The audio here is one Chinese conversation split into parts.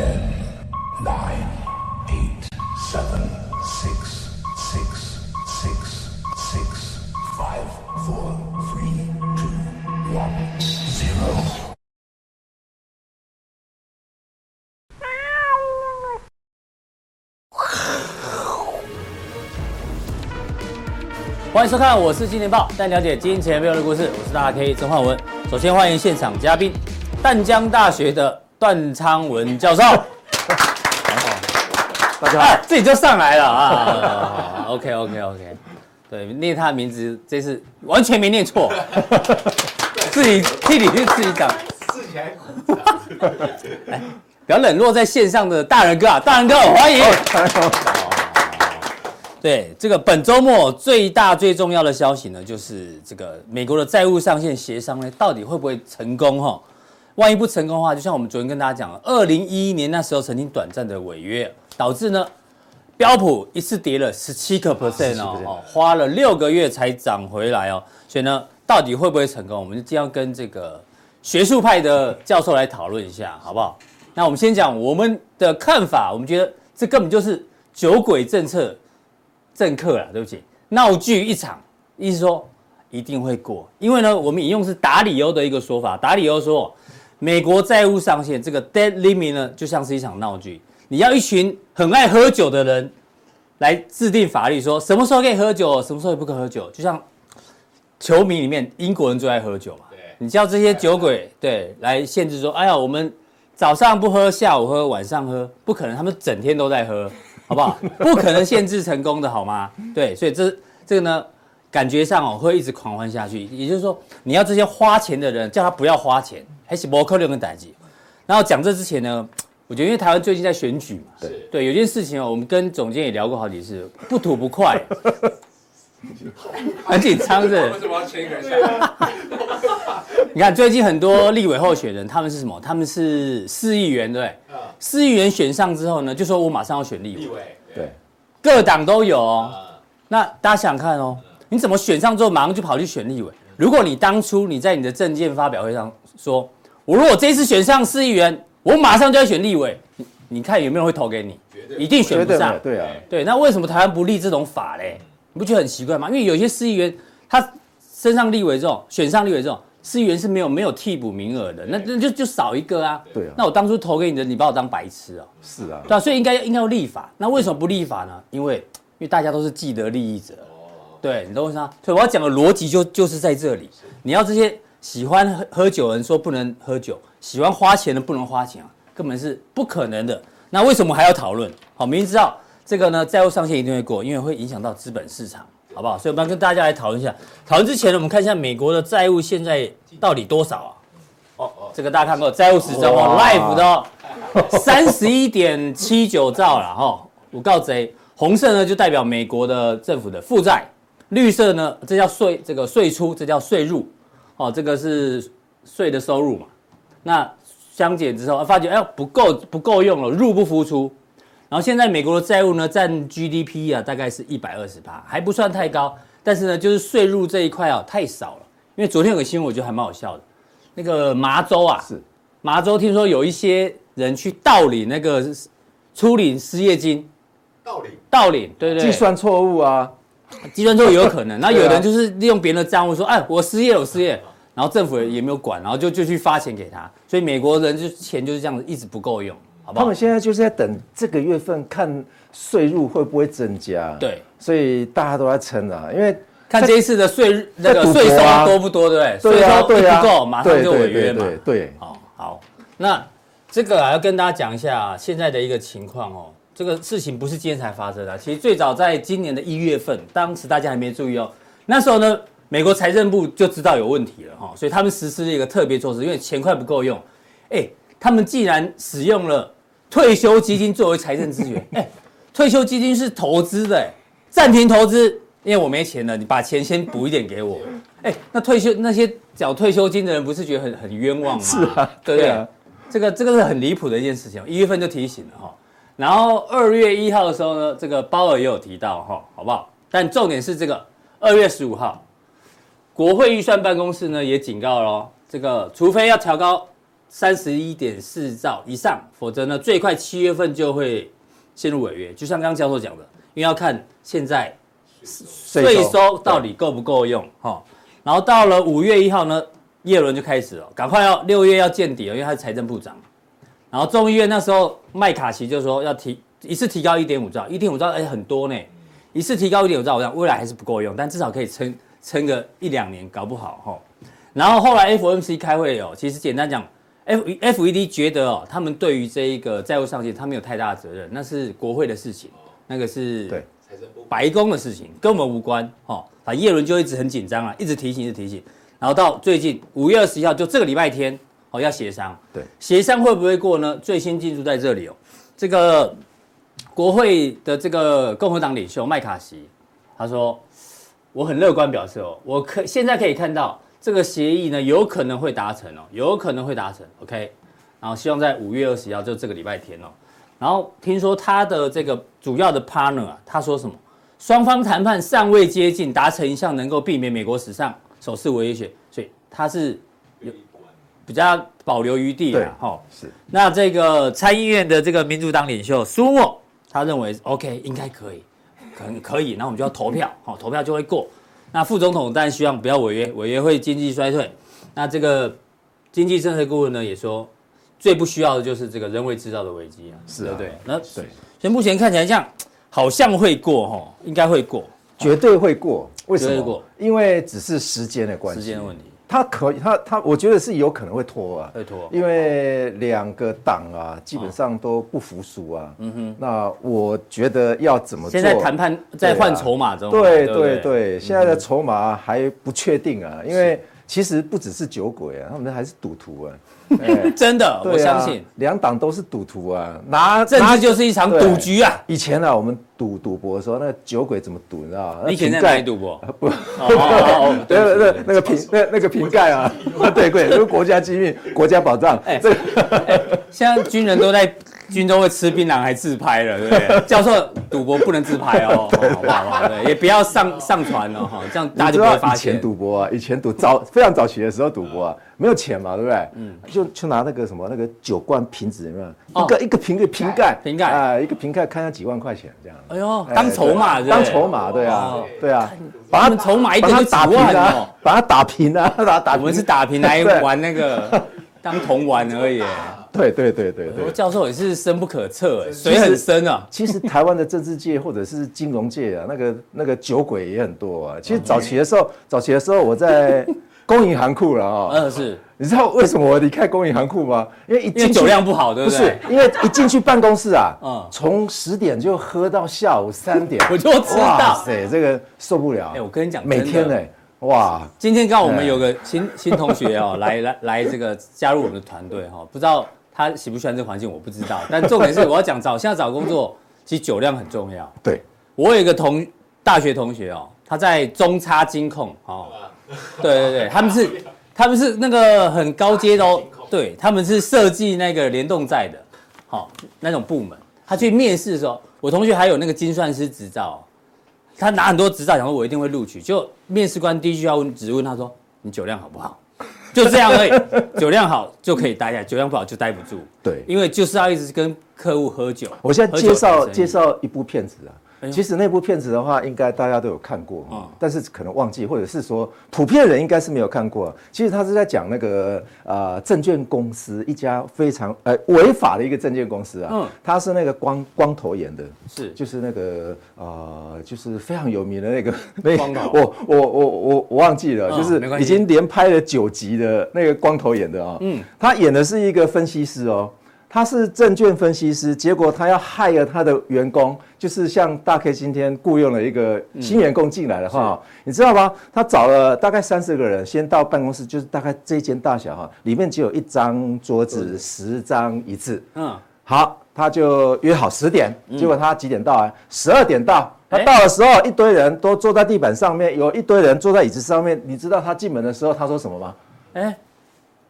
Ten, nine, eight, seven, six, six, six, six, five, four, three, two, one, zero. 欢迎收看，我是金钱豹，带你了解金钱背后的故事。我是大 K 曾焕文。首先欢迎现场嘉宾，淡江大学的段昌文教授。大家好，哎，自己就上来了 啊。OK OK OK，对，念他的名字这次完全没念错，自己替你去自己讲。自己还哎，不要冷落在线上的大人哥啊，大人哥欢迎。对，这个本周末最大最重要的消息呢，就是这个美国的债务上限协商呢，到底会不会成功？哈，万一不成功的话，就像我们昨天跟大家讲了，二零一一年那时候曾经短暂的违约，导致呢标普一次跌了十七个 percent 哦，花了六个月才涨回来哦。所以呢，到底会不会成功？我们就今天要跟这个学术派的教授来讨论一下，好不好？那我们先讲我们的看法，我们觉得这根本就是酒鬼政策。政客啦，对不起，闹剧一场，意思说一定会过，因为呢，我们引用是达里欧的一个说法，达里欧说，美国债务上限这个 debt limit 呢，就像是一场闹剧，你要一群很爱喝酒的人来制定法律，说什么时候可以喝酒，什么时候也不可以喝酒，就像球迷里面英国人最爱喝酒嘛，对，你叫这些酒鬼对来限制说，哎呀，我们早上不喝，下午喝，晚上喝，不可能，他们整天都在喝。好不好？不可能限制成功的，好吗？对，所以这这个呢，感觉上哦会一直狂欢下去。也就是说，你要这些花钱的人叫他不要花钱，还是不可能的代志。然后讲这之前呢，我觉得因为台湾最近在选举嘛，对对，有件事情哦，我们跟总监也聊过好几次，不吐不快，很紧张是。为什么要签一？你看最近很多立委候选人，他们是什么？他们是市议员，对。市议员选上之后呢，就说我马上要选立委。立委对，各党都有哦。那大家想想看哦，你怎么选上之后马上就跑去选立委？如果你当初你在你的政见发表会上说，我如果这一次选上市议员，我马上就要选立委，你你看有没有人会投给你？一定选不上。对啊，对。那为什么台湾不立这种法嘞？你不觉得很奇怪吗？因为有些市议员他身上立委这种，选上立委这种。市议员是没有没有替补名额的，那那就就少一个啊。对啊。那我当初投给你的，你把我当白痴啊？是啊。对啊，所以应该应该要立法。那为什么不立法呢？因为因为大家都是既得利益者。哦。对，你懂我意思吗？所以我要讲的逻辑就就是在这里。你要这些喜欢喝喝酒的人说不能喝酒，喜欢花钱的不能花钱啊，根本是不可能的。那为什么还要讨论？好，明知道这个呢，债务上限一定会过，因为会影响到资本市场。好不好？所以我们要跟大家来讨论一下。讨论之前呢，我们看一下美国的债务现在到底多少啊？哦，这个大家看过债务时钟哦，Life 的哦，三十一点七九兆了哈。我告诉你，红色呢就代表美国的政府的负债，绿色呢这叫税，这个税出，这叫税入。哦，这个是税的收入嘛。那相减之后，发觉哎不够不够用了，入不敷出。然后现在美国的债务呢，占 GDP 啊，大概是一百二十八，还不算太高。但是呢，就是税入这一块啊，太少了。因为昨天有个新闻，我觉得还蛮好笑的。那个麻州啊，是麻州听说有一些人去盗领那个初领失业金，盗领盗领，对对，计算错误啊，计算错也有可能。那有人就是利用别人的账户说，哎，我失业了，我失业。然后政府也没有管，然后就就去发钱给他。所以美国人就钱就是这样子，一直不够用。好不好他们现在就是在等这个月份看税入会不会增加，对，所以大家都在撑啊，因为看这一次的税那个税收多不多，对不对？税收不够，马上就违约嘛。对，好，好，那这个啊要跟大家讲一下现在的一个情况哦，这个事情不是今天才发生的，其实最早在今年的一月份，当时大家还没注意哦，那时候呢，美国财政部就知道有问题了哈，所以他们实施了一个特别措施，因为钱快不够用，哎，他们既然使用了。退休基金作为财政资源，哎，退休基金是投资的，哎，暂停投资，因为我没钱了，你把钱先补一点给我，哎，那退休那些缴退休金的人不是觉得很很冤枉吗？是啊，对不对？对啊，这个这个是很离谱的一件事情，一月份就提醒了哈，然后二月一号的时候呢，这个鲍尔也有提到哈，好不好？但重点是这个二月十五号，国会预算办公室呢也警告了，这个除非要调高三十一点四兆以上，否则呢，最快七月份就会陷入违约。就像刚刚教授讲的，因为要看现在税收到底够不够用哈。然后到了五月一号呢，叶伦就开始了，赶快要六月要见底了，因为他是财政部长。然后众议院那时候麦卡锡就说要提一次提高一点五兆，一点五兆哎很多呢，一次提高一点五兆，我想未来还是不够用，但至少可以撑撑个一两年，搞不好哈。然后后来 FOMC 开会哦，其实简单讲，F FED 觉得哦，他们对于这一个债务上限，他没有太大的责任，那是国会的事情，那个是对财政部白宫的事情，跟我们无关哈。啊，叶伦就一直很紧张啊，一直提醒，一直提醒。然后到最近五月二十一号，就这个礼拜天哦，要协商。对，协商会不会过呢？最新进度在这里哦。这个国会的这个共和党领袖麦卡锡，他说，我很乐观表示哦，我可现在可以看到这个协议呢，有可能会达成哦，有可能会达成。OK，然后希望在五月二十一号，就这个礼拜天哦。然后听说他的这个主要的 partner 啊，他说什么？双方谈判尚未接近，达成一项能够避免美国史上首次违约，所以他是有比较保留余地了哈。是。那这个参议院的这个民主党领袖苏沃，他认为 OK 应该可以，可可以，然后我们就要投票，好，投票就会过。那副总统当然希望不要违约，违约会经济衰退。那这个经济政策顾问呢也说，最不需要的就是这个人为制造的危机啊，是啊，对。那对，所以目前看起来像。好像会过哈，应该会过，绝对会过。为什么？过因为只是时间的关系。时间的问题。他可以，他他，我觉得是有可能会拖啊。会拖。因为两个党啊，基本上都不服输啊。嗯哼。那我觉得要怎么做？现在谈判在换筹码中。对对对，现在的筹码还不确定啊，因为。其实不只是酒鬼啊，他们还是赌徒啊！真的，我相信两党都是赌徒啊，拿政治就是一场赌局啊。以前呢，我们赌赌博的时候，那个酒鬼怎么赌，你知道吗？你以前在哪里赌博？不，对 对对，那个瓶那那个瓶盖啊，对对，就是国家机密、国家宝藏。哎，这现在军人都在。军中会吃槟榔还自拍了，对不对？教授赌博不能自拍哦，好不好？对，也不要上上传哦，哈，这样大家就不会发现。以前赌博啊，以前赌早非常早期的时候赌博啊，没有钱嘛，对不对？嗯，就就拿那个什么那个酒罐瓶子有没有？一个一个瓶的瓶盖，瓶盖啊，一个瓶盖看下几万块钱这样。哎呦，当筹码，当筹码，对啊，对啊，把它筹码一点就打平啊，把它打平啊，把它打。我们是打平来玩那个当童玩而已。对对对对对，教授也是深不可测，哎，水很深啊。其实台湾的政治界或者是金融界啊，那个那个酒鬼也很多啊。其实早期的时候，早期的时候我在 公银行库了啊。嗯，是。你知道为什么我离开公银行库吗？因为一进酒量不好，对不对？不是，因为一进去办公室啊，嗯，从十点就喝到下午三点，我就知道。哇塞，这个受不了。哎，我跟你讲，每天呢。哇！今天刚好我们有个新新同学哦，来来来，这个加入我们的团队哈，不知道。他喜不喜欢这个环境，我不知道。但重点是，我要讲找现在找工作，其实酒量很重要。对，我有一个同大学同学哦，他在中差金控哦。对对对，他们是他们是那个很高阶的哦。对，他们是设计那个联动债的，好那种部门。他去面试的时候，我同学还有那个精算师执照，他拿很多执照，想说我一定会录取。就面试官第一句要问，只问他说：“你酒量好不好？”就这样而已，酒量好就可以待下来，酒量不好就待不住。对，因为就是要一直跟客户喝酒。我现在介绍介绍一部片子啊。其实那部片子的话，应该大家都有看过啊，但是可能忘记，或者是说普遍人应该是没有看过。其实他是在讲那个呃证券公司一家非常呃违法的一个证券公司啊，嗯，他是那个光光头演的，是。就是那个呃就是非常有名的那个 那我我我我我忘记了，就是已经连拍了九集的那个光头演的啊，嗯，他演的是一个分析师哦。他是证券分析师，结果他要害了他的员工，就是像大 K 今天雇佣了一个新员工进来的话，你知道吗？他找了大概三十个人，先到办公室，就是大概这一间大小哈，里面只有一张桌子，十张椅子。嗯，好，他就约好十点，结果他几点到啊？十二点到。他到的时候，一堆人都坐在地板上面，有一堆人坐在椅子上面。你知道他进门的时候他说什么吗？哎，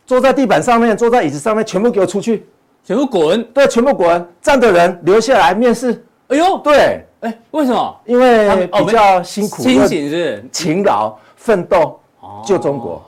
坐在地板上面，坐在椅子上面，全部给我出去。全部滚！对，全部滚！站的人留下来面试。哎呦，对，哎，为什么？因为比较辛苦，清醒是勤劳奋斗，救中国。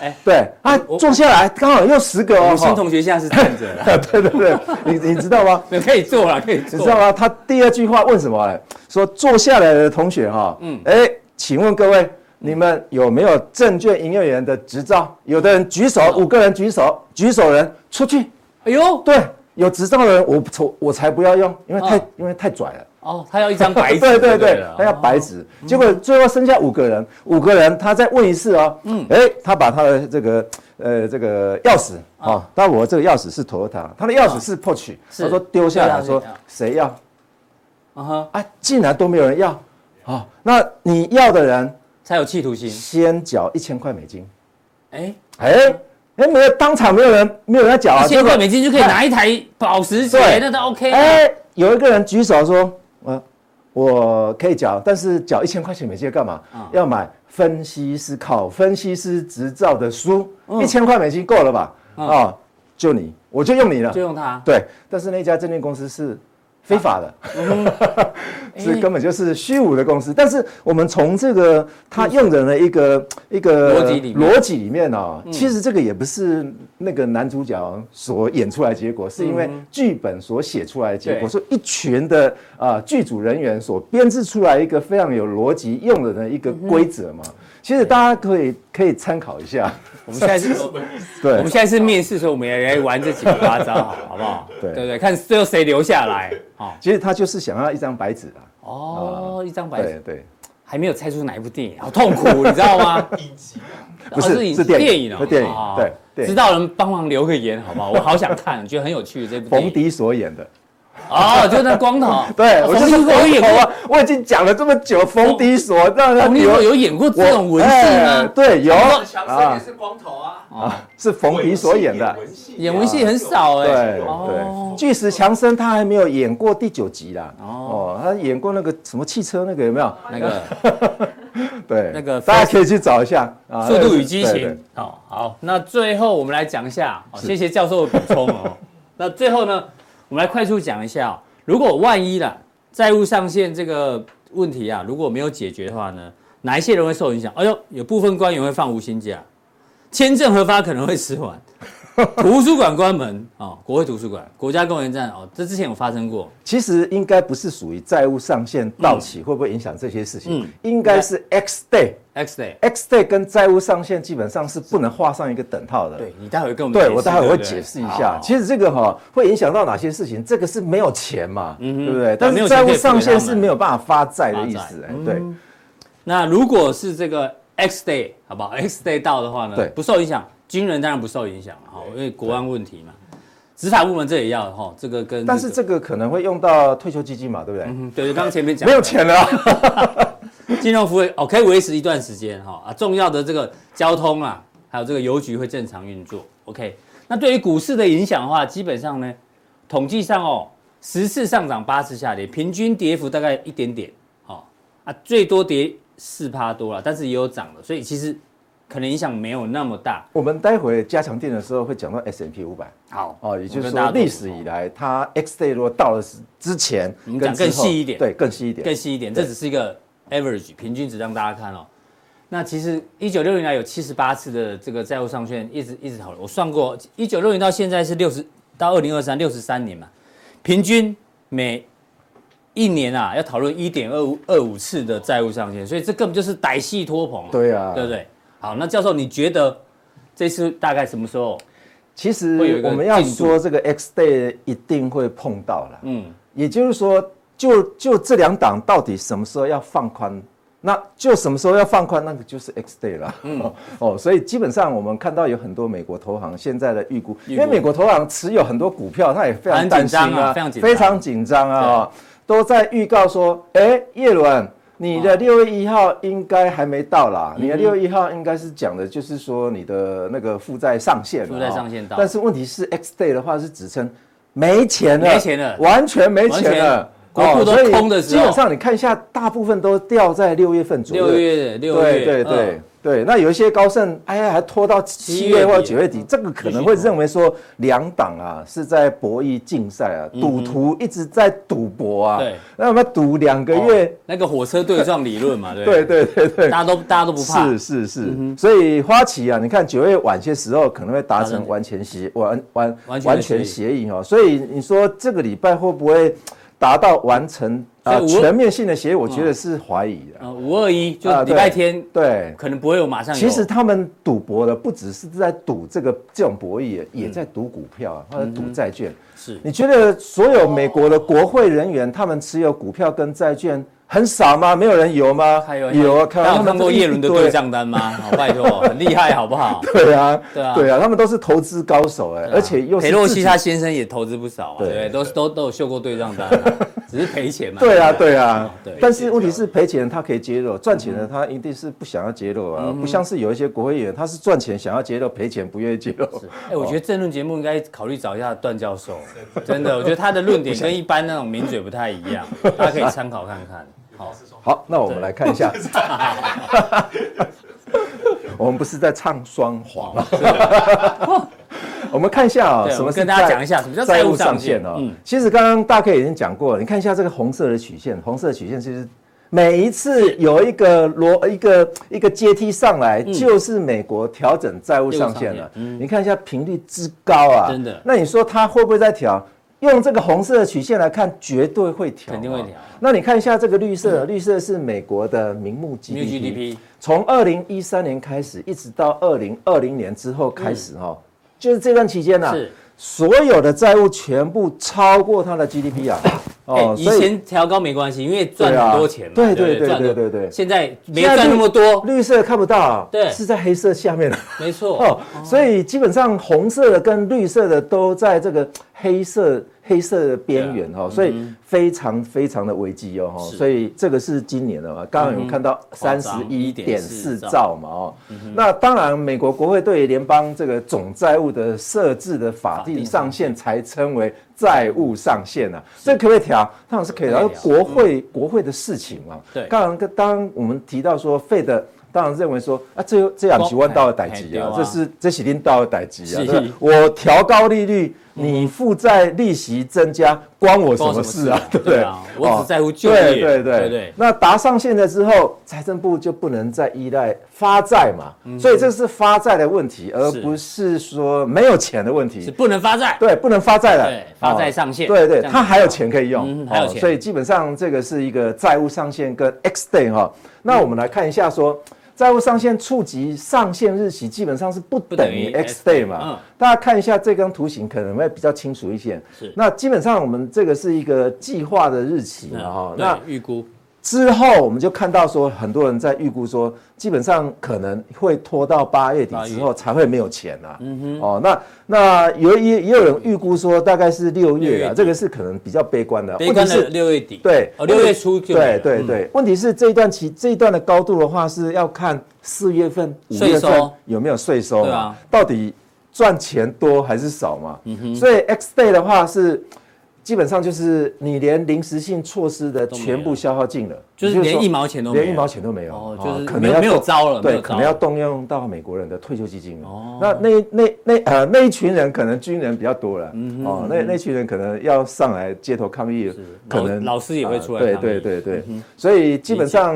哎，对，啊，坐下来刚好又十个哦。新同学现在是站着的。对对对，你你知道吗？可以坐了，可以坐。你知道吗？他第二句话问什么？说坐下来的同学哈，嗯，哎，请问各位，你们有没有证券营业员的执照？有的人举手，五个人举手，举手人出去。哎呦，对，有执照的人我我我才不要用，因为太因为太拽了。哦，他要一张白纸，对对对，他要白纸。结果最后剩下五个人，五个人他再问一次哦，嗯，哎，他把他的这个呃这个钥匙啊，但我这个钥匙是 Toyota，他的钥匙是 Porsche，他说丢下来说谁要？啊哈，啊，竟然都没有人要，啊，那你要的人才有企图心，先缴一千块美金，哎哎哎，没有当场没有人没有人缴啊，一千块美金就可以拿一台保时捷，那都 OK。哎，有一个人举手说。呃，我可以缴，但是缴一千块钱美金干嘛？要买分析师考分析师执照的书，一千块美金够了吧？啊，就你，我就用你了，就用他。对，但是那家证券公司是。非法的，是 根本就是虚无的公司。但是我们从这个他用人的那一个一个逻辑里逻辑里面呢，其实这个也不是那个男主角所演出来的结果，是因为剧本所写出来的结果，是一群的啊剧组人员所编制出来一个非常有逻辑用人的那一个规则嘛。其实大家可以可以参考一下。我们现在是，对，我们现在是面试，所以我们也来玩这几个花招，好，好不好？对对对，看最后谁留下来。好，其实他就是想要一张白纸啊。哦，一张白纸。对对，还没有猜出哪一部电影，好痛苦，你知道吗？不是，是电影，是电影。对，知道人帮忙留个言，好不好？我好想看，觉得很有趣。这部冯迪所演的。哦，就那光头，对，我是冯迪所啊，我已经讲了这么久，冯迪所，让他有有演过这种文戏吗？对，有。啊，也是光头啊，啊，是冯迪所演的，演文戏很少哎，对对，巨石强森他还没有演过第九集啦，哦，他演过那个什么汽车那个有没有？那个，对，那个大家可以去找一下。啊，《速度与激情》。好，好，那最后我们来讲一下，谢谢教授的补充哦。那最后呢？我们来快速讲一下，如果万一啦，债务上限这个问题啊，如果没有解决的话呢，哪一些人会受影响？哎呦，有部分官员会放无薪假，签证核发可能会迟缓。图书馆关门啊，国会图书馆、国家公园站哦，这之前有发生过。其实应该不是属于债务上限到期会不会影响这些事情，嗯，应该是 X day，X day，X day 跟债务上限基本上是不能画上一个等号的。对，你待会跟我们对我待会会解释一下。其实这个哈会影响到哪些事情？这个是没有钱嘛，对不对？但是债务上限是没有办法发债的意思，哎，对。那如果是这个 X day，好不好？X day 到的话呢，对，不受影响。军人当然不受影响了哈，因为国安问题嘛。执法部门这也要哈，这个跟但是这个可能会用到退休基金嘛，对不对？嗯，对，刚刚前面讲没有钱了，金融服务哦可以维持一段时间哈啊，重要的这个交通啊，还有这个邮局会正常运作。OK，那对于股市的影响的话，基本上呢，统计上哦，十次上涨八次下跌，平均跌幅大概一点点，好啊，最多跌四趴多了，但是也有涨的，所以其实。可能影响没有那么大。我们待会加强錠的时候会讲到 S M P 五百。好哦，也就是说历史以来，它 X day 如果到了之前，我们讲更细一点，对，更细一点，更细一点。这只是一个 average 平均值，让大家看哦。那其实一九六零年有七十八次的这个债务上限，一直一直讨论。我算过，一九六零到现在是六十到二零二三六十三年嘛，平均每一年啊要讨论一点二五二五次的债务上限，所以这根本就是歹戏拖棚。对啊，对不对？好，那教授，你觉得这次大概什么时候？其实我们要说这个 X day 一定会碰到了，嗯，也就是说，就就这两档到底什么时候要放宽？那就什么时候要放宽，那个就是 X day 了，嗯，哦，所以基本上我们看到有很多美国投行现在的预估，因为美国投行持有很多股票，他也非常担心啊，非常紧张啊，都在预告说，哎，叶伦。你的六月一号应该还没到啦，你的六月一号应该是讲的就是说你的那个负债上限，负债上限到。但是问题是 X day 的话是指称没钱了，没钱了，完全没钱了，国库都空的时候，基本上你看一下，大部分都掉在六月份左右。六月，六月，对对对。对，那有一些高盛，哎呀，还拖到七月或九月底，这个可能会认为说两党啊是在博弈竞赛啊，赌徒一直在赌博啊。对，那我们赌两个月，那个火车对撞理论嘛，对。对对对对，大家都大家都不怕。是是是，所以花旗啊，你看九月晚些时候可能会达成完全协完完完全协议哦，所以你说这个礼拜会不会？达到完成啊全面性的协议，我觉得是怀疑的。五二一就礼拜天，对，可能不会有马上。其实他们赌博的不只是在赌这个这种博弈，也在赌股票啊，或者赌债券。是，你觉得所有美国的国会人员，他们持有股票跟债券？很少吗？没有人有吗？还有有啊，看他们看过叶伦的对账单吗？好，拜托，很厉害，好不好？对啊，对啊，对啊，他们都是投资高手哎，而且又裴洛西他先生也投资不少啊，对，都都都有秀过对账单，只是赔钱嘛。对啊，对啊，对。但是问题是赔钱他可以揭露，赚钱的他一定是不想要揭露啊，不像是有一些国会议员，他是赚钱想要揭露，赔钱不愿意揭露。哎，我觉得政论节目应该考虑找一下段教授，真的，我觉得他的论点跟一般那种名嘴不太一样，大家可以参考看看。好，好，那我们来看一下。我们不是在唱双簧吗？我们看一下啊，什么跟大家讲一下什么叫债务上限呢？嗯，其实刚刚大概已经讲过了，你看一下这个红色的曲线，红色的曲线其实每一次有一个罗一个一个阶梯上来，就是美国调整债务上限了。嗯，你看一下频率之高啊，真的。那你说它会不会再调？用这个红色的曲线来看，绝对会调，肯定会调。那你看一下这个绿色，绿色是美国的名目 GDP，从二零一三年开始，一直到二零二零年之后开始哈，就是这段期间呢，所有的债务全部超过它的 GDP 啊。哦，以前调高没关系，因为赚很多钱嘛。对对对对对对。现在没赚那么多，绿色看不到，对，是在黑色下面的。没错。哦，所以基本上红色的跟绿色的都在这个黑色。黑色的边缘哈，所以非常非常的危机哦哈，所以这个是今年的嘛，刚刚有看到三十一点四兆嘛哦，那当然美国国会对联邦这个总债务的设置的法定上限才称为债务上限啊，这可不可以调？当然是可以调，国会国会的事情嘛。对，当然当我们提到说费的。当然认为说啊，这这两几万到了代级啊，这是这几天到了代级啊。我调高利率，你负债利息增加，关我什么事啊？对不对？我只在乎就业。对对对对。那达上限了之后，财政部就不能再依赖发债嘛。所以这是发债的问题，而不是说没有钱的问题。是不能发债。对，不能发债了。对，发债上限。对对，他还有钱可以用，还有钱。所以基本上这个是一个债务上限跟 X day 哈。那我们来看一下说。债务上限触及上限日期，基本上是不等于 X day 嘛？嗯，大家看一下这张图形，可能会比较清楚一些。是，那基本上我们这个是一个计划的日期嘛？哈，那预估。之后我们就看到说，很多人在预估说，基本上可能会拖到八月底之后才会没有钱啊。嗯哼。哦，那那有也也有人预估说，大概是六月啊，这个是可能比较悲观的。悲观是六月底。对，六月初就。对对对。问题是这一段期这一段的高度的话，是要看四月份、五月份有没有税收。对啊。到底赚钱多还是少嘛？嗯哼。所以 X day 的话是。基本上就是你连临时性措施的全部消耗尽了，就是连一毛钱都，连一毛钱都没有，哦，就是可能要没有招了，对，可能要动用到美国人的退休基金了。哦，那那那那呃那一群人可能军人比较多了，哦，那那群人可能要上来街头抗议，可能老师也会出来，对对对对，所以基本上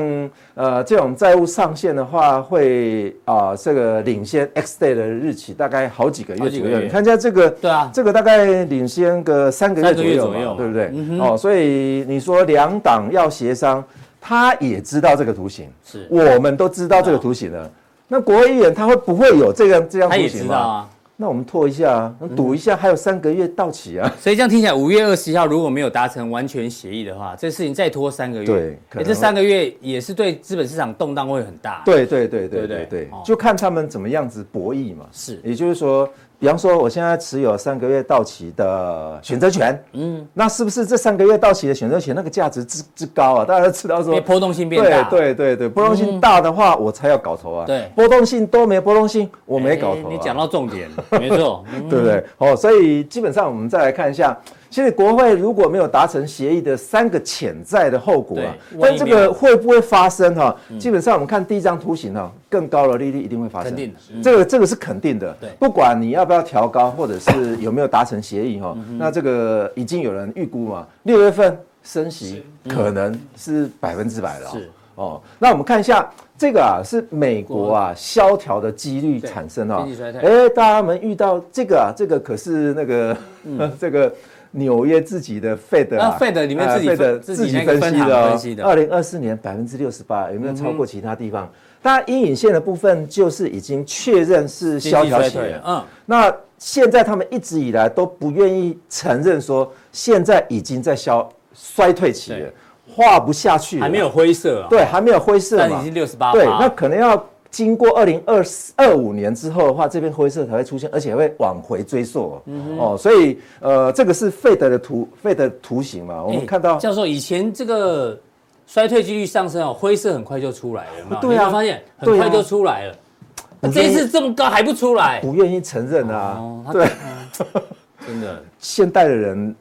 呃这种债务上限的话，会啊这个领先 X day 的日期大概好几个月左右，你看一下这个，对啊，这个大概领先个三个月左右。左右对不对？嗯、哦，所以你说两党要协商，他也知道这个图形，是我们都知道这个图形了。哦、那国会议员他会不会有这样这样图形吗？啊、那我们拖一下啊，赌一下，还有三个月到期啊。所以这样听起来，五月二十一号如果没有达成完全协议的话，这事情再拖三个月，对，可能这三个月也是对资本市场动荡会很大。对对对对对对，就看他们怎么样子博弈嘛。是，也就是说。比方说，我现在持有三个月到期的选择权，嗯，那是不是这三个月到期的选择权那个价值之之高啊？大家都知道说，波动性变大，对对对对，波动性大的话，我才要搞头啊。对，波动性多没波动性，我没搞头。你讲到重点，没错，对不对？哦，所以基本上我们再来看一下，现在国会如果没有达成协议的三个潜在的后果啊，但这个会不会发生哈？基本上我们看第一张图形哈，更高的利率一定会发生，肯定的，这个这个是肯定的。对，不管你要不要调高，或者是有没有达成协议哈，那这个已经有人预估嘛，六月份升息可能是百分之百了。是。哦，那我们看一下这个啊，是美国啊萧条的几率产生啊。哎，大家们遇到这个啊，这个可是那个 这个。纽约自己的 Fed 啊，Fed 里面自己的自己分析的，二零二四年百分之六十八，有没有超过其他地方？当然，阴影线的部分就是已经确认是萧条期了。嗯，那现在他们一直以来都不愿意承认说现在已经在消衰退期了，画不下去，还没有灰色啊？对，还没有灰色，但已经六十八。对，那可能要。经过二零二四二五年之后的话，这边灰色才会出现，而且会往回追溯哦。嗯、哦，所以呃，这个是费德的图，费德图形嘛。我们看到、欸、教授以前这个衰退几率上升哦，灰色很快就出来了，有没有？对啊，发现很快就出来了。啊、这一次这么高还不出来，不愿意承认啊。哦、对，真的，现代的人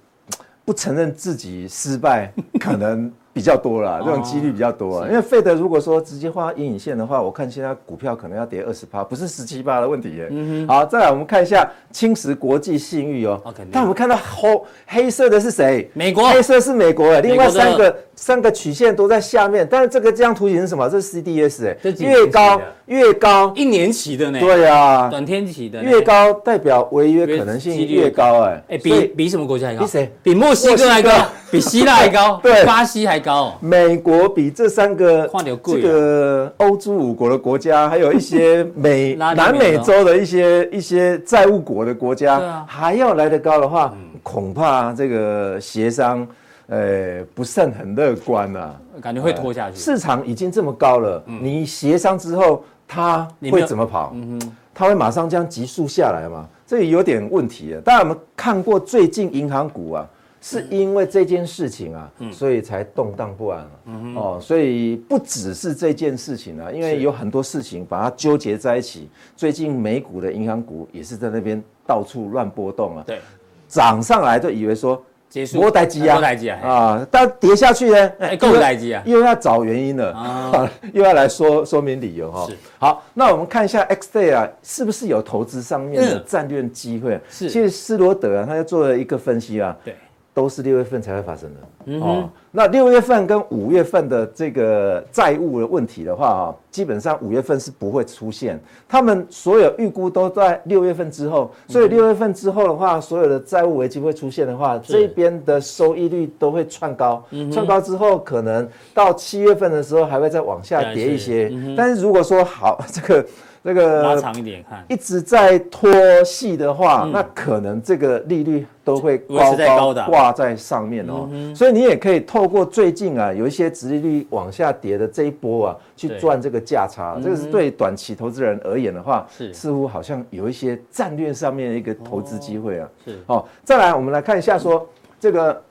不承认自己失败，可能。比较多了，这种几率比较多啊。因为费德如果说直接画阴影线的话，我看现在股票可能要跌二十趴，不是十七趴的问题耶。嗯。好，再来我们看一下青石国际信誉哦。但我们看到黑黑色的是谁？美国。黑色是美国哎，另外三个三个曲线都在下面。但是这个这张图形是什么？这是 CDS 哎，越高越高，一年期的呢？对呀，短天期的，越高代表违约可能性越高哎。哎，比比什么国家还高？比谁？比墨西哥还高？比希腊还高？对，巴西还高。美国比这三个这个欧洲五国的国家，还有一些 美南美洲的一些一些债务国的国家，还要来得高的话，恐怕这个协商，呃，不甚很乐观啊，感觉会拖下去。市场已经这么高了，你协商之后，它会怎么跑？嗯它会马上将急速下来吗？这个有点问题啊。当然，我们看过最近银行股啊。是因为这件事情啊，所以才动荡不安哦，所以不只是这件事情啊，因为有很多事情把它纠结在一起。最近美股的银行股也是在那边到处乱波动啊。对，涨上来就以为说结束，莫待机啊，莫待机啊，啊，但跌下去呢，哎，够待机啊，又要找原因了，又要来说说明理由哈。是，好，那我们看一下 XDay 啊，是不是有投资上面的战略机会？是，其实斯罗德啊，他又做了一个分析啊。对。都是六月份才会发生的、嗯、哦。那六月份跟五月份的这个债务的问题的话啊，基本上五月份是不会出现。他们所有预估都在六月份之后，所以六月份之后的话，所有的债务危机会出现的话，这边的收益率都会窜高。窜是高之后，可能到七月份的时候还会再往下跌一些。嗯、但是如果说好 这个。这个拉长一点看，一直在拖戏的话，嗯、那可能这个利率都会高高挂在上面哦。嗯、所以你也可以透过最近啊有一些殖利率往下跌的这一波啊，去赚这个价差。对这个是对短期投资人而言的话，是似乎好像有一些战略上面的一个投资机会啊。是哦，再来我们来看一下说这个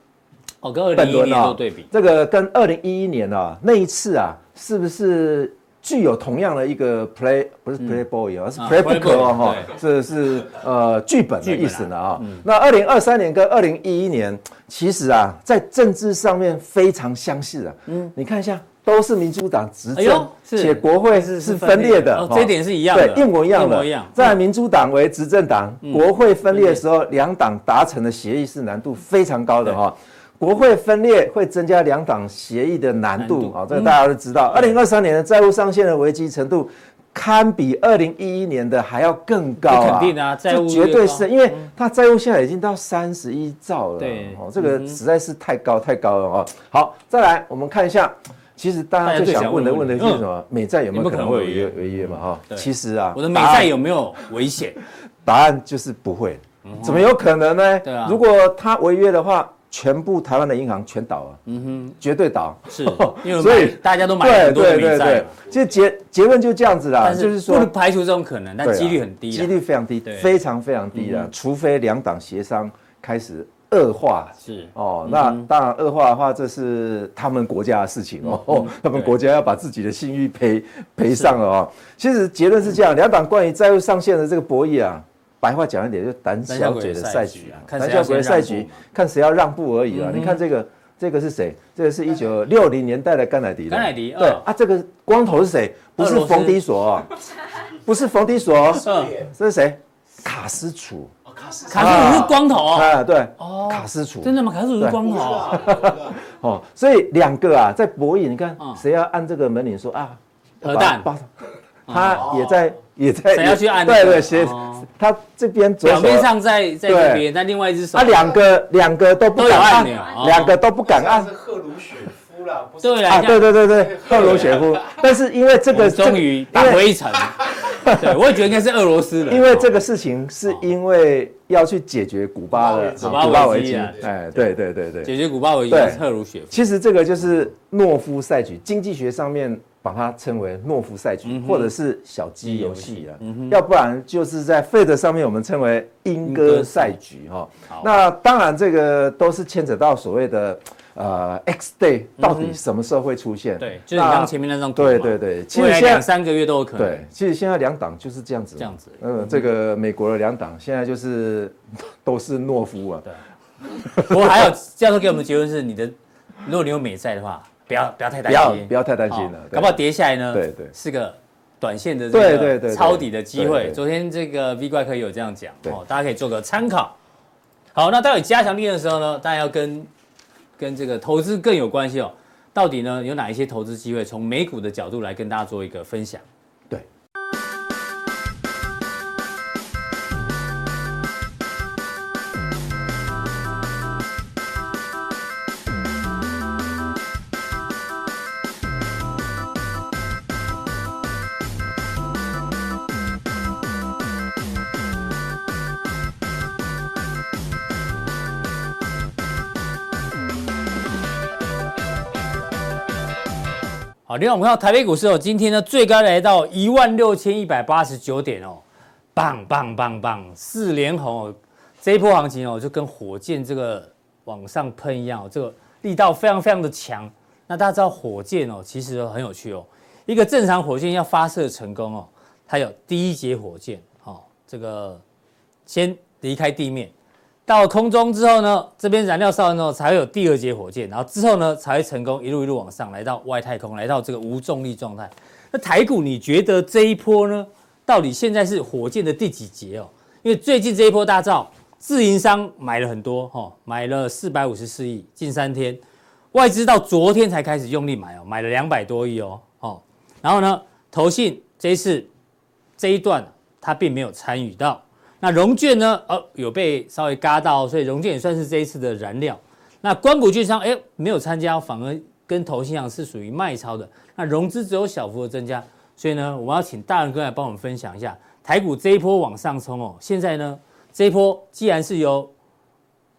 哦跟二零一一年做对比，这个跟二零一一年啊那一次啊是不是？具有同样的一个 play 不是 playboy 而是 playbook 哦哈，这是呃剧本的意思呢啊。那二零二三年跟二零一一年，其实啊在政治上面非常相似啊。嗯，你看一下，都是民主党执政，且国会是是分裂的，这一点是一样的，对，一模一样的。在民主党为执政党，国会分裂的时候，两党达成的协议是难度非常高的哈。国会分裂会增加两党协议的难度啊，这个大家都知道。二零二三年的债务上限的危机程度，堪比二零一一年的还要更高啊！肯定啊，债务绝对是因为它债务现在已经到三十一兆了。对，哦，这个实在是太高太高了哦。好，再来我们看一下，其实大家最想问的问题是什么？美债有没有可能会违约违约嘛？哈，其实啊，我的美债有没有危险？答案就是不会，怎么有可能呢？对啊，如果他违约的话。全部台湾的银行全倒了，嗯哼，绝对倒，是，所以大家都买很多美债。对对对，其实结结论就这样子啦，就是说不排除这种可能，但几率很低，几率非常低，非常非常低的，除非两党协商开始恶化，是。哦，那当然恶化的话，这是他们国家的事情哦，他们国家要把自己的信誉赔赔上了哦。其实结论是这样，两党关于债务上限的这个博弈啊。白话讲一点，就胆小鬼的赛局啊，胆小鬼的赛局，看谁要让步而已啊。你看这个，这个是谁？这个是一九六零年代的甘乃迪的。甘乃迪，对啊，这个光头是谁？不是冯迪索，不是冯迪索，这是谁？卡斯楚。卡斯楚是光头啊？对，哦，卡斯楚。真的吗？卡斯楚是光头。哦，所以两个啊，在博弈，你看谁要按这个门铃说啊？核弹。他也在。也在谁要去按？对对，先他这边表面上在在这边，但另外一只手。他两个两个都不敢按，两个都不敢按。是赫鲁雪夫了，对啊，对对对对，赫鲁雪夫。但是因为这个终于打回一城，对，我也觉得应该是俄罗斯的。因为这个事情是因为要去解决古巴的古巴危机，哎，对对对对，解决古巴危机是赫鲁雪夫。其实这个就是诺夫赛局，经济学上面。把它称为诺夫赛局，或者是小鸡游戏啊，要不然就是在费德上面我们称为莺歌赛局哈。那当然这个都是牵扯到所谓的呃 X day 到底什么时候会出现？对，就是你刚前面那张图。对对对，其实现在两三个月都有可能。对，其实现在两党就是这样子。这样子。嗯，这个美国的两党现在就是都是懦夫啊。对。不过还有教授给我们的结论是：你的，如果你有美债的话。不要不要太担心，不要不要太担心了，搞不好跌下来呢？对对，是个短线的这个抄底的机会。昨天这个 V 怪客有这样讲哦，大家可以做个参考。好，那到底加强力的时候呢，大家要跟跟这个投资更有关系哦。到底呢有哪一些投资机会？从美股的角度来跟大家做一个分享。好，另外我们看到台北股市哦，今天呢最高来到一万六千一百八十九点哦，棒棒棒棒，四连红哦，这一波行情哦就跟火箭这个往上喷一样哦，这个力道非常非常的强。那大家知道火箭哦，其实很有趣哦，一个正常火箭要发射成功哦，它有第一节火箭哦，这个先离开地面。到空中之后呢，这边燃料烧完之后，才会有第二节火箭，然后之后呢，才会成功一路一路往上，来到外太空，来到这个无重力状态。那台股，你觉得这一波呢，到底现在是火箭的第几节哦？因为最近这一波大造，自营商买了很多哈，买了四百五十四亿，近三天，外资到昨天才开始用力买哦，买了两百多亿哦，哦，然后呢，投信这一次这一段它并没有参与到。那融券呢？哦，有被稍微嘎到，所以融券也算是这一次的燃料。那关谷券商哎没有参加，反而跟投信一样是属于卖超的。那融资只有小幅的增加，所以呢，我们要请大仁哥来帮我们分享一下台股这一波往上冲哦。现在呢，这一波既然是由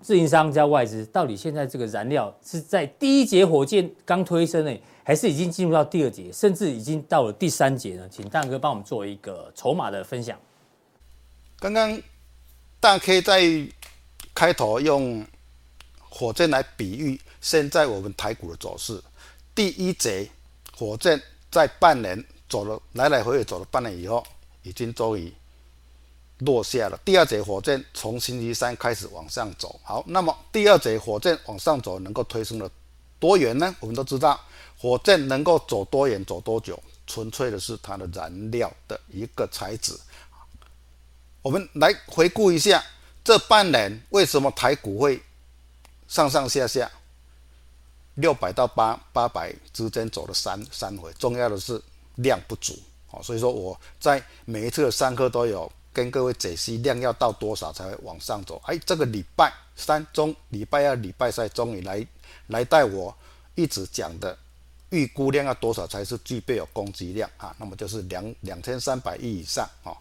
自营商加外资，到底现在这个燃料是在第一节火箭刚推升呢，还是已经进入到第二节，甚至已经到了第三节呢？请大仁哥帮我们做一个筹码的分享。刚刚大 K 在开头用火箭来比喻现在我们台股的走势。第一节火箭在半年走了来来回回走了半年以后，已经终于落下了。第二节火箭从星期三开始往上走。好，那么第二节火箭往上走能够推升了多远呢？我们都知道，火箭能够走多远、走多久，纯粹的是它的燃料的一个材质。我们来回顾一下这半年为什么台股会上上下下六百到八八百之间走了三三回，重要的是量不足哦，所以说我在每一次的上课都有跟各位解析量要到多少才会往上走。哎，这个礼拜三中礼拜二礼拜三终于来来带我一直讲的预估量要多少才是具备有攻击量啊？那么就是两两千三百亿以上哦。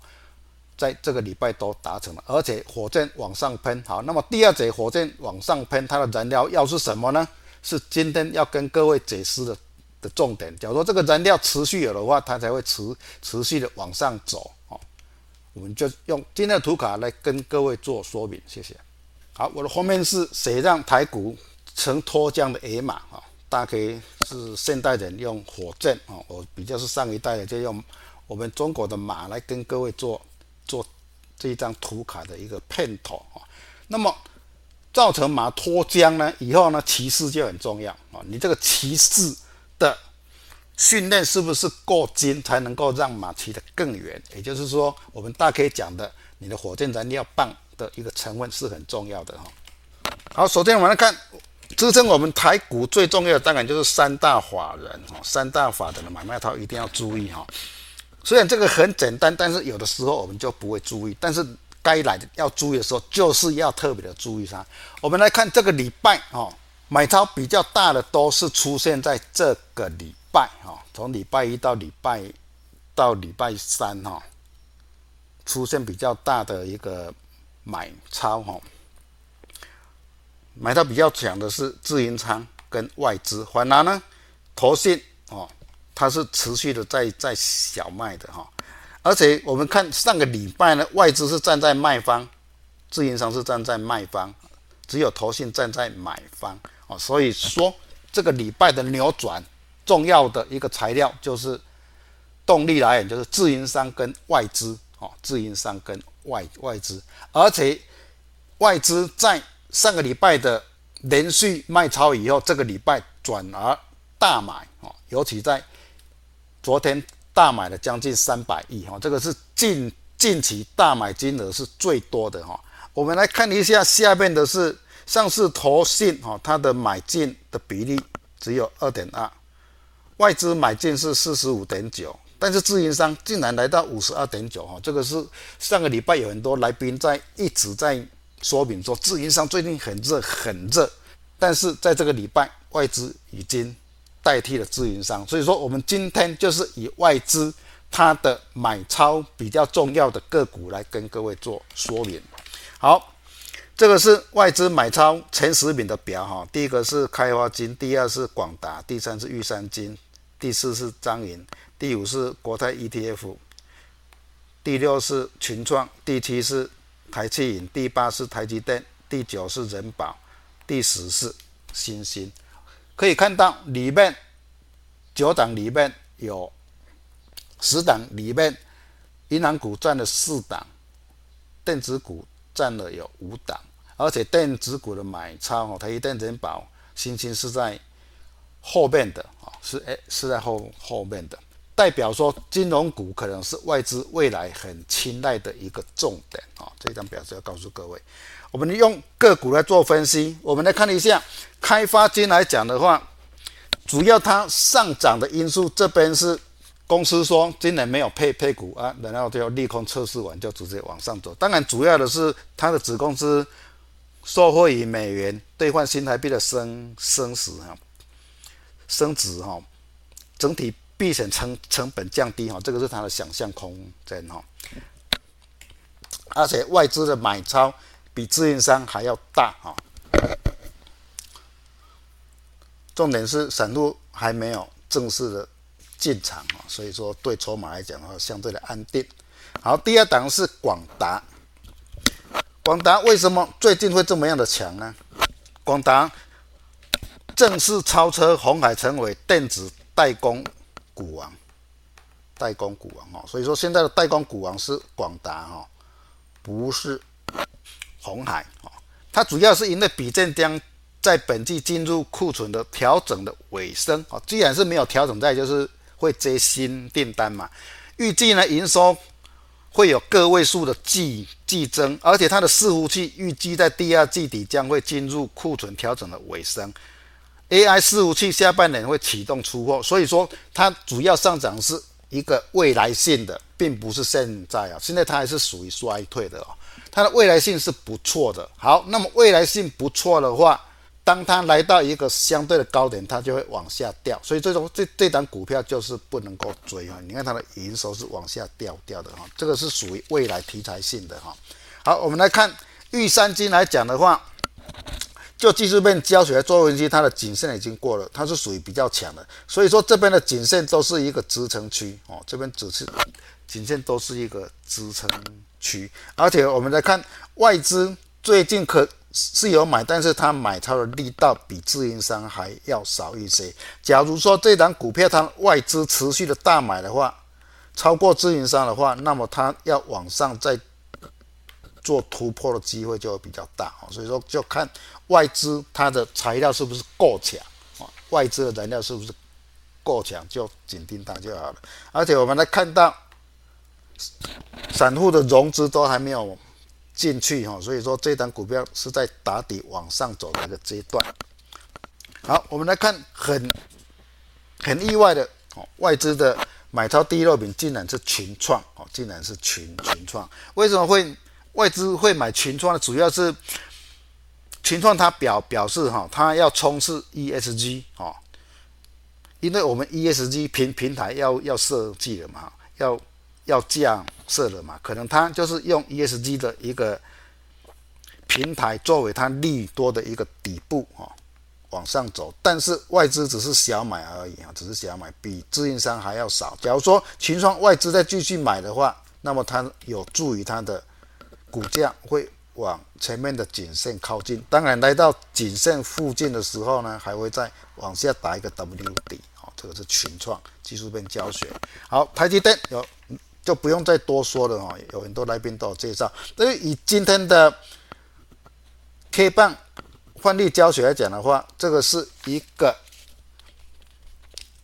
在这个礼拜都达成了，而且火箭往上喷。好，那么第二节火箭往上喷，它的燃料要是什么呢？是今天要跟各位解释的的重点。假如说这个燃料持续有的话，它才会持持续的往上走。哦，我们就用今天的图卡来跟各位做说明。谢谢。好，我的后面是谁让台股成脱缰的野马啊？大家可以是现代人用火箭啊，我比较是上一代的就用我们中国的马来跟各位做。做这一张图卡的一个片头啊。那么造成马脱缰呢以后呢，骑士就很重要啊。你这个骑士的训练是不是够精，才能够让马骑得更远？也就是说，我们大可以讲的，你的火箭燃料棒的一个成分是很重要的哈。好，首先我们来看。支撑我们台股最重要的当然就是三大法人哦，三大法人的买卖套一定要注意哈。虽然这个很简单，但是有的时候我们就不会注意。但是该来的要注意的时候，就是要特别的注意它。我们来看这个礼拜哦，买超比较大的都是出现在这个礼拜哈，从礼拜一到礼拜到礼拜三哈，出现比较大的一个买超哈。买到比较强的是自营仓跟外资，反而呢，投信哦，它是持续的在在小卖的哈，而且我们看上个礼拜呢，外资是站在卖方，自营商是站在卖方，只有投信站在买方。哦，所以说这个礼拜的扭转重要的一个材料就是动力来源，就是自营商跟外资。哦，自营商跟外外资，而且外资在。上个礼拜的连续卖超以后，这个礼拜转而大买。哦，尤其在昨天大买了将近三百亿哈，这个是近近期大买金额是最多的哈。我们来看一下下面的是上市投信哈，它的买进的比例只有二点二，外资买进是四十五点九，但是自营商竟然来到五十二点九哈，这个是上个礼拜有很多来宾在一直在。说明说，自营商最近很热很热，但是在这个礼拜，外资已经代替了自营商，所以说我们今天就是以外资它的买超比较重要的个股来跟各位做说明。好，这个是外资买超前十名的表哈，第一个是开发金，第二是广达，第三是玉山金，第四是张银，第五是国泰 ETF，第六是群创，第七是。台企银，第八是台积电，第九是人保，第十是欣兴。可以看到里面九档里面有十档里面，银行股占了四档，电子股占了有五档，而且电子股的买超哦，台积电、仁宝、欣兴是在后面的啊，是哎是在后后面的。代表说，金融股可能是外资未来很青睐的一个重点啊！这张表是要告诉各位，我们用个股来做分析。我们来看一下开发金来讲的话，主要它上涨的因素，这边是公司说今年没有配配股啊，然后就利空测试完就直接往上走。当然，主要的是它的子公司受惠于美元兑换新台币的升升值哈，升值哈，整体。避险成成本降低哈，这个是它的想象空间哈，而且外资的买超比自营商还要大啊。重点是散户还没有正式的进场啊，所以说对筹码来讲的话相对的安定。好，第二档是广达，广达为什么最近会这么样的强呢？广达正式超车红海，成为电子代工。股王，代工股王哈，所以说现在的代工股王是广达哈，不是红海哈。它主要是因为比正将在本季进入库存的调整的尾声啊，既然是没有调整，在就是会接新订单嘛。预计呢营收会有个位数的季季增，而且它的伺服器预计在第二季底将会进入库存调整的尾声。AI 伺服器下半年会启动出货，所以说它主要上涨是一个未来性的，并不是现在啊。现在它还是属于衰退的哦，它的未来性是不错的。好，那么未来性不错的话，当它来到一个相对的高点，它就会往下掉。所以这种这这档股票就是不能够追啊。你看它的营收是往下掉掉的哈，这个是属于未来题材性的哈。好，我们来看玉山金来讲的话。就技术面教学来做分析，它的颈线已经过了，它是属于比较强的，所以说这边的颈线都是一个支撑区哦，这边只是颈线都是一个支撑区，而且我们来看外资最近可是有买，但是它买它的力道比自营商还要少一些。假如说这档股票它外资持续的大买的话，超过自营商的话，那么它要往上再做突破的机会就会比较大。所以说，就看外资它的材料是不是够强啊，外资的材料是不是够强，就紧盯它就好了。而且我们来看到，散户的融资都还没有进去哈，所以说这档股票是在打底往上走的一个阶段。好，我们来看很很意外的哦，外资的买超第一肉饼竟然是群创哦，竟然是群群创。为什么会外资会买群创呢？主要是群创它表表示哈，它要冲刺 ESG 哦，因为我们 ESG 平平台要要设计了嘛，要要架设了嘛，可能它就是用 ESG 的一个平台作为它利多的一个底部哦。往上走，但是外资只是小买而已啊，只是小买，比自营商还要少。假如说群创外资再继续买的话，那么它有助于它的股价会往前面的颈线靠近。当然，来到颈线附近的时候呢，还会再往下打一个 W 底。好，这个是群创技术面教学。好，台积电有就不用再多说了哦，有很多来宾都有介绍。所以以今天的 K 棒。换例教学来讲的话，这个是一个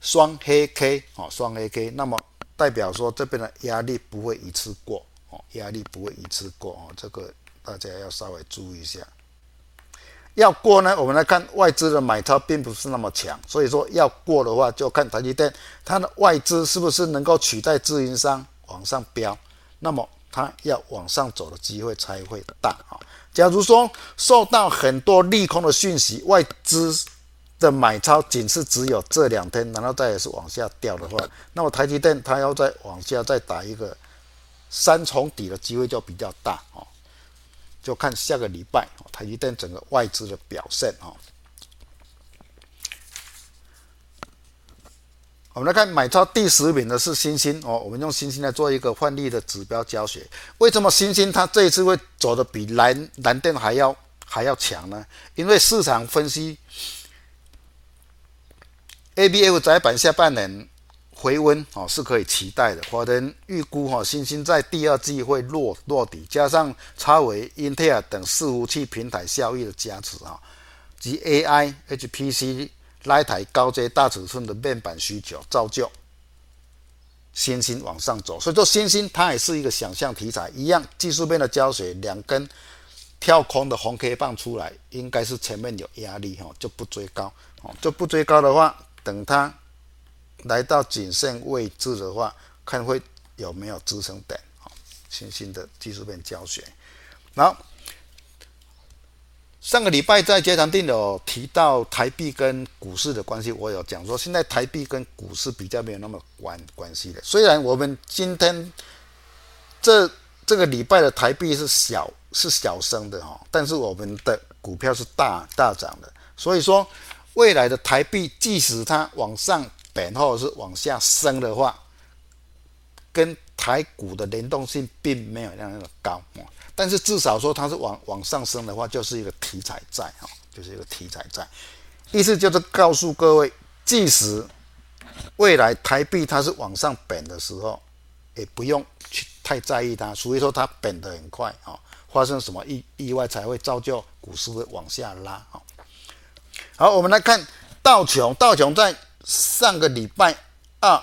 双黑 K 哦，双黑 K，那么代表说这边的压力不会一次过哦，压力不会一次过哦，这个大家要稍微注意一下。要过呢，我们来看外资的买超并不是那么强，所以说要过的话，就看台积电它的外资是不是能够取代自营商往上飙，那么它要往上走的机会才会大啊。假如说受到很多利空的讯息，外资的买超仅是只有这两天，然后再也是往下掉的话，那么台积电它要再往下再打一个三重底的机会就比较大哦。就看下个礼拜台积电整个外资的表现哦。我们来看买超第十名的是欣兴哦，我们用欣兴来做一个换例的指标教学。为什么欣兴它这一次会走得比蓝蓝电还要还要强呢？因为市场分析，ABF 载板下半年回温哦是可以期待的。法人预估哈，欣兴在第二季会落落底，加上超微、英特尔等伺服器平台效益的加持啊，及 AI、HPC。来台高阶大尺寸的面板需求，造就欣兴往上走。所以说，欣兴它也是一个想象题材，一样技术面的胶水，两根跳空的红 K 棒出来，应该是前面有压力哈，就不追高哦，就不追高的话，等它来到颈线位置的话，看会有没有支撑点。好，欣兴的技术面教学，好。上个礼拜在结场定有提到台币跟股市的关系，我有讲说，现在台币跟股市比较没有那么关关系的。虽然我们今天这这个礼拜的台币是小是小升的哈，但是我们的股票是大大涨的。所以说，未来的台币即使它往上贬或者是往下升的话，跟台股的联动性并没有那么高。但是至少说它是往往上升的话，就是一个题材在哈，就是一个题材在，意思就是告诉各位，即使未来台币它是往上贬的时候，也不用去太在意它，除非说它贬得很快啊，发生什么意意外才会造就股市会往下拉啊。好，我们来看道琼，道琼在上个礼拜二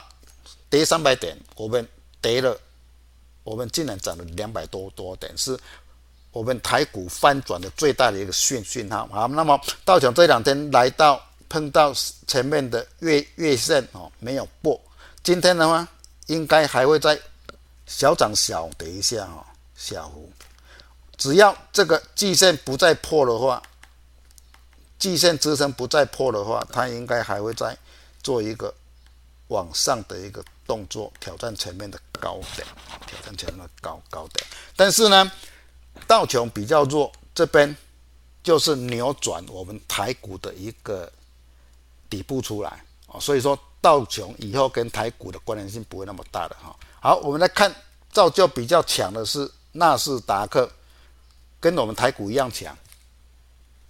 跌三百点，我们跌了。我们竟然涨了两百多多点，是我们台股翻转的最大的一个讯讯号。好，那么道琼这两天来到碰到前面的月月线哦，没有破。今天的话，应该还会再小涨小跌一下哦，小幅。只要这个季线不再破的话，季线支撑不再破的话，它应该还会再做一个往上的一个动作，挑战前面的高点，挑战前面的高高点。但是呢，道琼比较弱，这边就是扭转我们台股的一个底部出来啊，所以说道琼以后跟台股的关联性不会那么大的哈。好，我们来看，造就比较强的是纳斯达克，跟我们台股一样强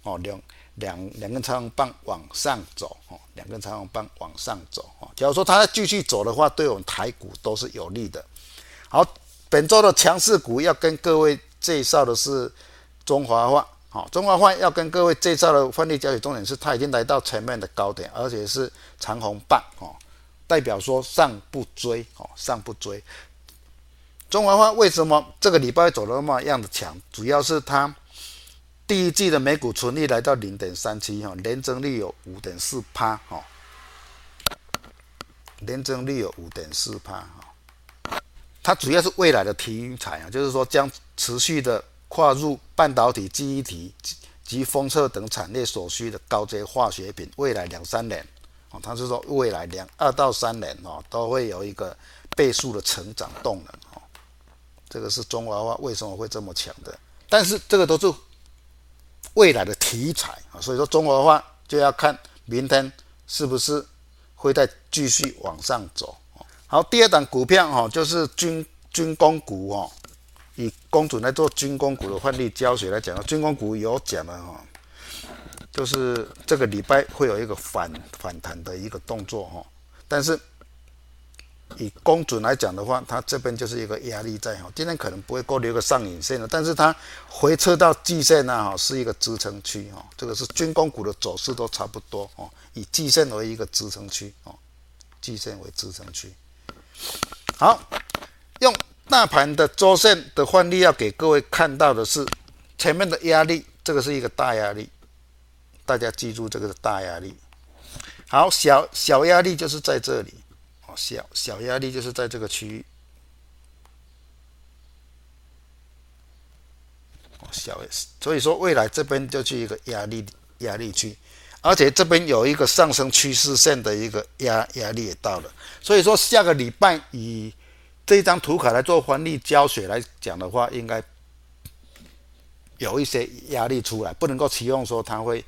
哦，两。两两根长红棒往上走，哦，两根长红棒往上走，哦，假如说它继续走的话，对我们台股都是有利的。好，本周的强势股要跟各位介绍的是中华化。好，中华化要跟各位介绍的换利胶水重点是，它已经来到前面的高点，而且是长红棒哦，代表说上不追哦，上不追。中华化为什么这个礼拜走的那么样的强？主要是它第一季的每股纯利来到零点三七哈，年增率有五点四趴哈，年增率有五点四趴哈。它主要是未来的题材啊，就是说将持续的。跨入半导体、记忆体及封测等产业所需的高阶化学品，未来两三年，哦，他是说未来两二到三年哦，都会有一个倍数的成长动能哦。这个是中华化为什么会这么强的？但是这个都是未来的题材啊，所以说中华化就要看明天是不是会再继续往上走。好，第二档股票哈，就是军军工股哦。以公主来做军工股的换利胶水来讲，军工股有讲了哈，就是这个礼拜会有一个反反弹的一个动作哈，但是以公准来讲的话，它这边就是一个压力在哈，今天可能不会过留个上影线的，但是它回撤到季线呢哈，是一个支撑区哈，这个是军工股的走势都差不多哦，以季线为一个支撑区哦，季线为支撑区，好用。大盘的周线的换例要给各位看到的是前面的压力，这个是一个大压力，大家记住这个是大压力。好，小小压力就是在这里，小小压力就是在这个区域，哦，小，所以说未来这边就是一个压力压力区，而且这边有一个上升趋势线的一个压压力也到了，所以说下个礼拜以。这张图卡来做换利胶水来讲的话，应该有一些压力出来，不能够期望说它会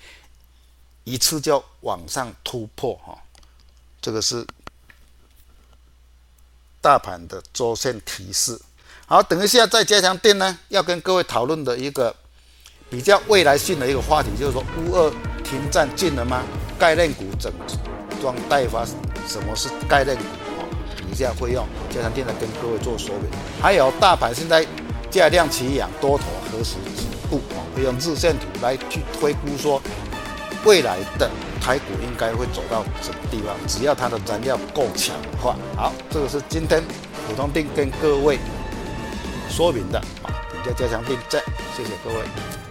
一次就往上突破哈。这个是大盘的周线提示。好，等一下在加强錠呢，要跟各位讨论的一个比较未来性的一个话题，就是说乌二停战近了吗？概念股整装待发，什么是概念股？等一下会用加强电来跟各位做说明，还有大盘现在价量齐扬，多头何时止步？会用日线图来去推估说未来的台股应该会走到什么地方？只要它的燃料够强的话，好，这个是今天普通定跟各位说明的啊，等价加强定在，谢谢各位。